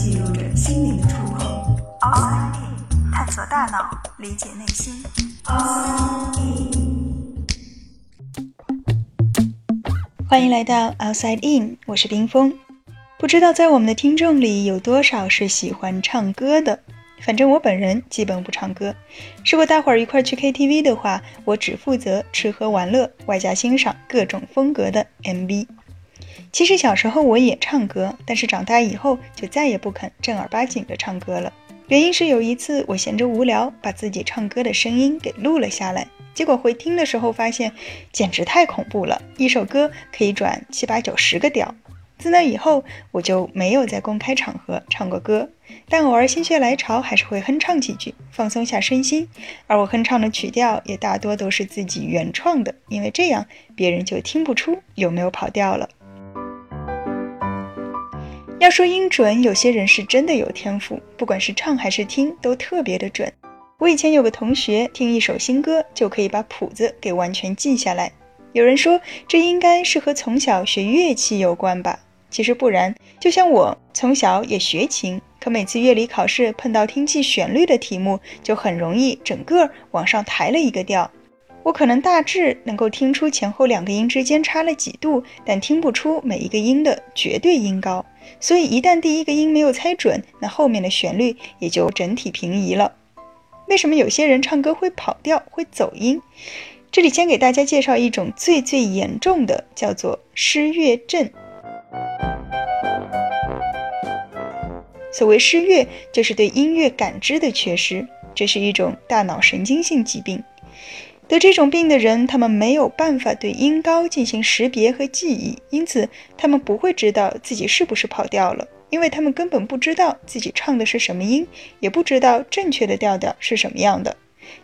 记录着心灵的触碰。Outside In，探索大脑，理解内心。all in 欢迎来到 Outside In，我是冰峰。不知道在我们的听众里有多少是喜欢唱歌的？反正我本人基本不唱歌。如果大伙儿一块去 KTV 的话，我只负责吃喝玩乐，外加欣赏各种风格的 MV。其实小时候我也唱歌，但是长大以后就再也不肯正儿八经的唱歌了。原因是有一次我闲着无聊，把自己唱歌的声音给录了下来，结果回听的时候发现简直太恐怖了，一首歌可以转七八九十个调。自那以后，我就没有在公开场合唱过歌，但偶尔心血来潮还是会哼唱几句，放松下身心。而我哼唱的曲调也大多都是自己原创的，因为这样别人就听不出有没有跑调了。要说音准，有些人是真的有天赋，不管是唱还是听都特别的准。我以前有个同学，听一首新歌就可以把谱子给完全记下来。有人说，这应该是和从小学乐器有关吧。其实不然，就像我从小也学琴，可每次乐理考试碰到听记旋律的题目，就很容易整个往上抬了一个调。我可能大致能够听出前后两个音之间差了几度，但听不出每一个音的绝对音高。所以一旦第一个音没有猜准，那后面的旋律也就整体平移了。为什么有些人唱歌会跑调、会走音？这里先给大家介绍一种最最严重的，叫做失乐症。所谓失乐，就是对音乐感知的缺失，这是一种大脑神经性疾病。得这种病的人，他们没有办法对音高进行识别和记忆，因此他们不会知道自己是不是跑调了，因为他们根本不知道自己唱的是什么音，也不知道正确的调调是什么样的。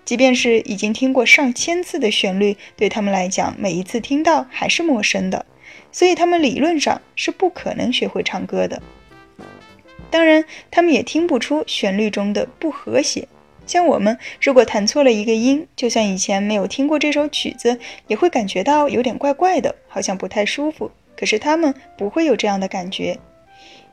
即便是已经听过上千次的旋律，对他们来讲，每一次听到还是陌生的。所以他们理论上是不可能学会唱歌的。当然，他们也听不出旋律中的不和谐。像我们如果弹错了一个音，就算以前没有听过这首曲子，也会感觉到有点怪怪的，好像不太舒服。可是他们不会有这样的感觉。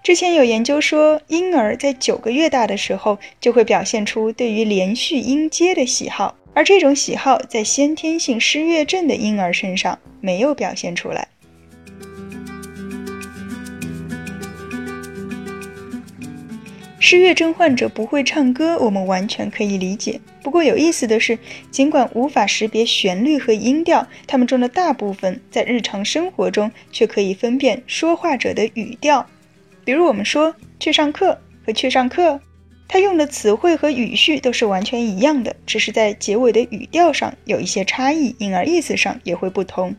之前有研究说，婴儿在九个月大的时候就会表现出对于连续音阶的喜好，而这种喜好在先天性失乐症的婴儿身上没有表现出来。失乐症患者不会唱歌，我们完全可以理解。不过有意思的是，尽管无法识别旋律和音调，他们中的大部分在日常生活中却可以分辨说话者的语调。比如我们说“去上课”和“去上课”，他用的词汇和语序都是完全一样的，只是在结尾的语调上有一些差异，因而意思上也会不同。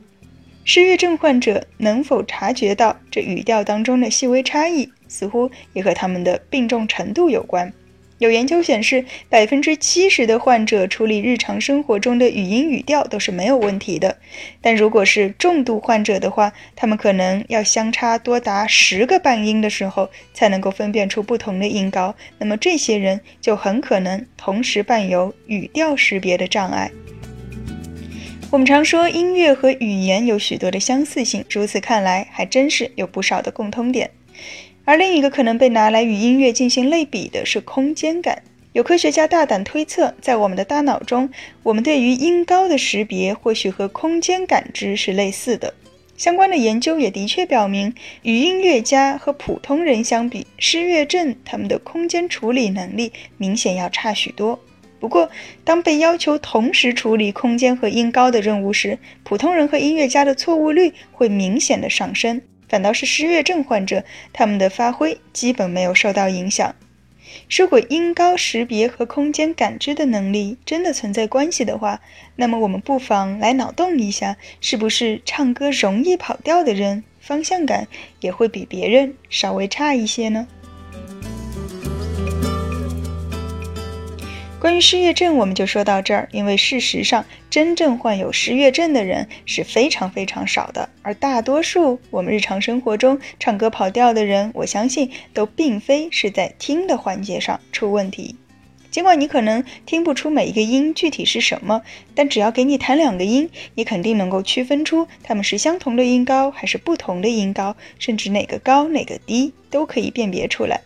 失乐症患者能否察觉到这语调当中的细微差异？似乎也和他们的病重程度有关。有研究显示，百分之七十的患者处理日常生活中的语音语调都是没有问题的。但如果是重度患者的话，他们可能要相差多达十个半音的时候，才能够分辨出不同的音高。那么这些人就很可能同时伴有语调识别的障碍。我们常说音乐和语言有许多的相似性，如此看来，还真是有不少的共通点。而另一个可能被拿来与音乐进行类比的是空间感。有科学家大胆推测，在我们的大脑中，我们对于音高的识别或许和空间感知是类似的。相关的研究也的确表明，与音乐家和普通人相比，失乐症他们的空间处理能力明显要差许多。不过，当被要求同时处理空间和音高的任务时，普通人和音乐家的错误率会明显的上升。反倒是失乐症患者，他们的发挥基本没有受到影响。如果音高识别和空间感知的能力真的存在关系的话，那么我们不妨来脑洞一下：是不是唱歌容易跑调的人，方向感也会比别人稍微差一些呢？关于失乐症，我们就说到这儿。因为事实上，真正患有失乐症的人是非常非常少的，而大多数我们日常生活中唱歌跑调的人，我相信都并非是在听的环节上出问题。尽管你可能听不出每一个音具体是什么，但只要给你弹两个音，你肯定能够区分出它们是相同的音高还是不同的音高，甚至哪个高哪个低都可以辨别出来。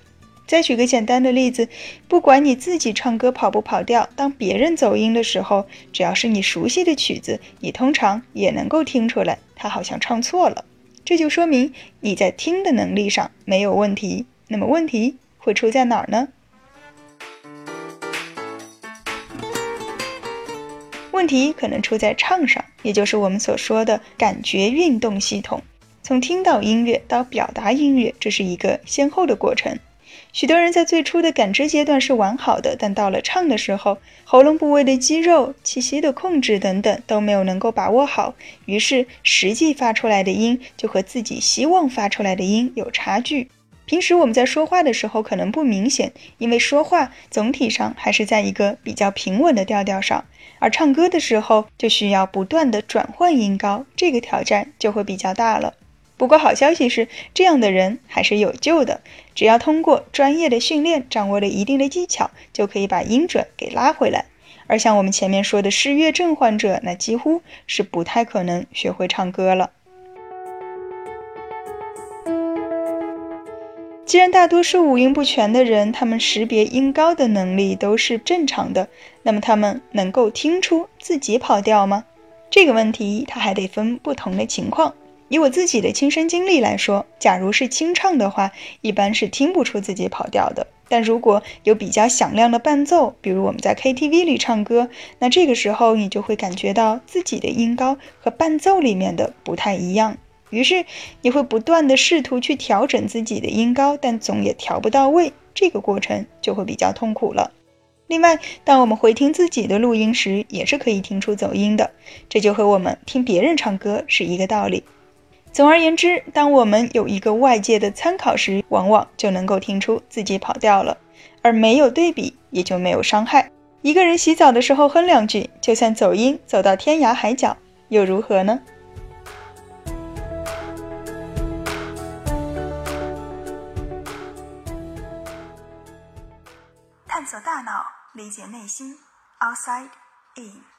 再举个简单的例子，不管你自己唱歌跑不跑调，当别人走音的时候，只要是你熟悉的曲子，你通常也能够听出来，他好像唱错了。这就说明你在听的能力上没有问题。那么问题会出在哪儿呢？问题可能出在唱上，也就是我们所说的感觉运动系统。从听到音乐到表达音乐，这是一个先后的过程。许多人在最初的感知阶段是完好的，但到了唱的时候，喉咙部位的肌肉、气息的控制等等都没有能够把握好，于是实际发出来的音就和自己希望发出来的音有差距。平时我们在说话的时候可能不明显，因为说话总体上还是在一个比较平稳的调调上，而唱歌的时候就需要不断的转换音高，这个挑战就会比较大了。不过好消息是，这样的人还是有救的。只要通过专业的训练，掌握了一定的技巧，就可以把音准给拉回来。而像我们前面说的失乐症患者，那几乎是不太可能学会唱歌了。既然大多数五音不全的人，他们识别音高的能力都是正常的，那么他们能够听出自己跑调吗？这个问题，它还得分不同的情况。以我自己的亲身经历来说，假如是清唱的话，一般是听不出自己跑调的。但如果有比较响亮的伴奏，比如我们在 KTV 里唱歌，那这个时候你就会感觉到自己的音高和伴奏里面的不太一样。于是你会不断的试图去调整自己的音高，但总也调不到位，这个过程就会比较痛苦了。另外，当我们回听自己的录音时，也是可以听出走音的，这就和我们听别人唱歌是一个道理。总而言之，当我们有一个外界的参考时，往往就能够听出自己跑调了；而没有对比，也就没有伤害。一个人洗澡的时候哼两句，就算走音走到天涯海角，又如何呢？探索大脑，理解内心，Outside In。